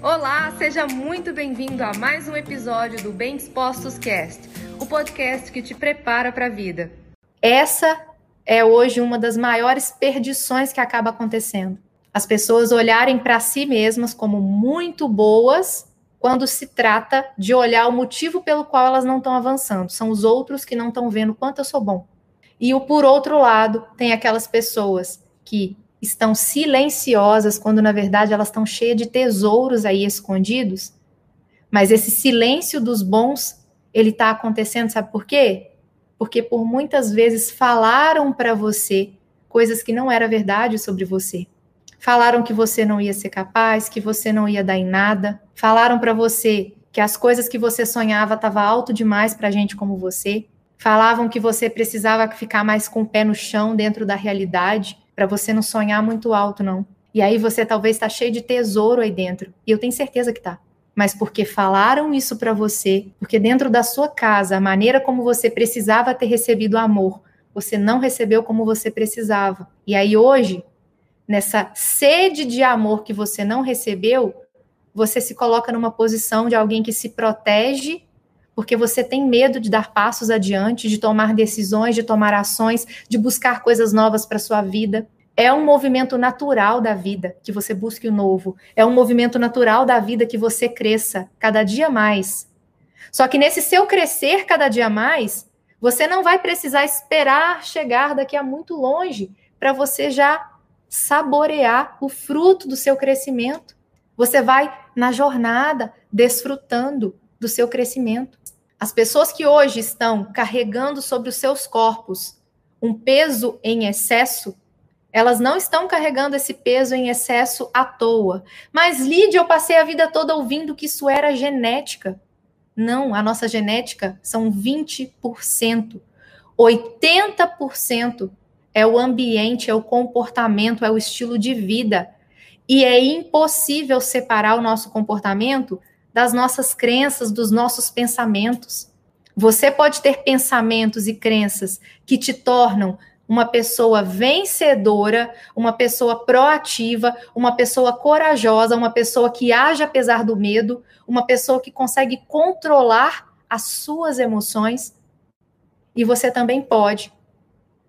Olá, seja muito bem-vindo a mais um episódio do Bem Dispostos Cast, o podcast que te prepara para a vida. Essa é hoje uma das maiores perdições que acaba acontecendo. As pessoas olharem para si mesmas como muito boas quando se trata de olhar o motivo pelo qual elas não estão avançando. São os outros que não estão vendo quanto eu sou bom. E o por outro lado, tem aquelas pessoas que estão silenciosas quando na verdade elas estão cheias de tesouros aí escondidos. Mas esse silêncio dos bons, ele está acontecendo, sabe por quê? Porque por muitas vezes falaram para você coisas que não era verdade sobre você. Falaram que você não ia ser capaz, que você não ia dar em nada. Falaram para você que as coisas que você sonhava estavam alto demais para gente como você. Falavam que você precisava ficar mais com o pé no chão dentro da realidade para você não sonhar muito alto, não. E aí você talvez está cheio de tesouro aí dentro. E eu tenho certeza que tá. Mas porque falaram isso para você, porque dentro da sua casa, a maneira como você precisava ter recebido amor, você não recebeu como você precisava. E aí hoje, nessa sede de amor que você não recebeu, você se coloca numa posição de alguém que se protege porque você tem medo de dar passos adiante, de tomar decisões, de tomar ações, de buscar coisas novas para sua vida. É um movimento natural da vida que você busque o novo. É um movimento natural da vida que você cresça cada dia mais. Só que nesse seu crescer cada dia mais, você não vai precisar esperar chegar daqui a muito longe para você já saborear o fruto do seu crescimento. Você vai na jornada desfrutando do seu crescimento. As pessoas que hoje estão carregando sobre os seus corpos um peso em excesso, elas não estão carregando esse peso em excesso à toa. Mas, Lídia, eu passei a vida toda ouvindo que isso era genética. Não, a nossa genética são 20%. 80% é o ambiente, é o comportamento, é o estilo de vida. E é impossível separar o nosso comportamento das nossas crenças, dos nossos pensamentos. Você pode ter pensamentos e crenças que te tornam uma pessoa vencedora, uma pessoa proativa, uma pessoa corajosa, uma pessoa que age apesar do medo, uma pessoa que consegue controlar as suas emoções. E você também pode,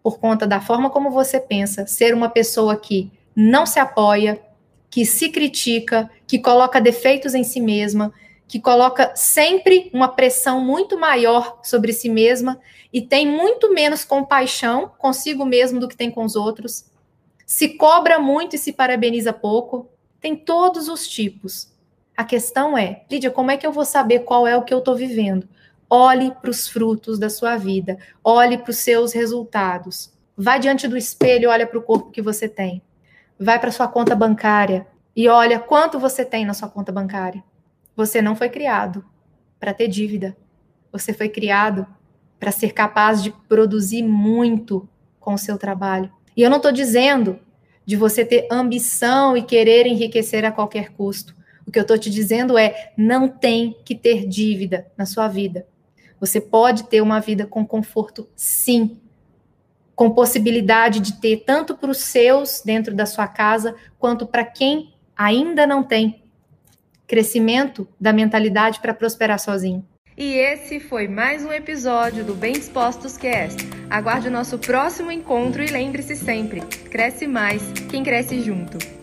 por conta da forma como você pensa, ser uma pessoa que não se apoia, que se critica, que coloca defeitos em si mesma, que coloca sempre uma pressão muito maior sobre si mesma e tem muito menos compaixão consigo mesmo do que tem com os outros, se cobra muito e se parabeniza pouco, tem todos os tipos. A questão é, Lídia, como é que eu vou saber qual é o que eu estou vivendo? Olhe para os frutos da sua vida, olhe para os seus resultados. Vai diante do espelho, olha para o corpo que você tem vai para sua conta bancária e olha quanto você tem na sua conta bancária. Você não foi criado para ter dívida. Você foi criado para ser capaz de produzir muito com o seu trabalho. E eu não estou dizendo de você ter ambição e querer enriquecer a qualquer custo. O que eu estou te dizendo é: não tem que ter dívida na sua vida. Você pode ter uma vida com conforto, sim, com possibilidade de ter tanto para os seus dentro da sua casa, quanto para quem ainda não tem crescimento da mentalidade para prosperar sozinho. E esse foi mais um episódio do Bem Dispostos Cast. Aguarde o nosso próximo encontro e lembre-se sempre: cresce mais quem cresce junto.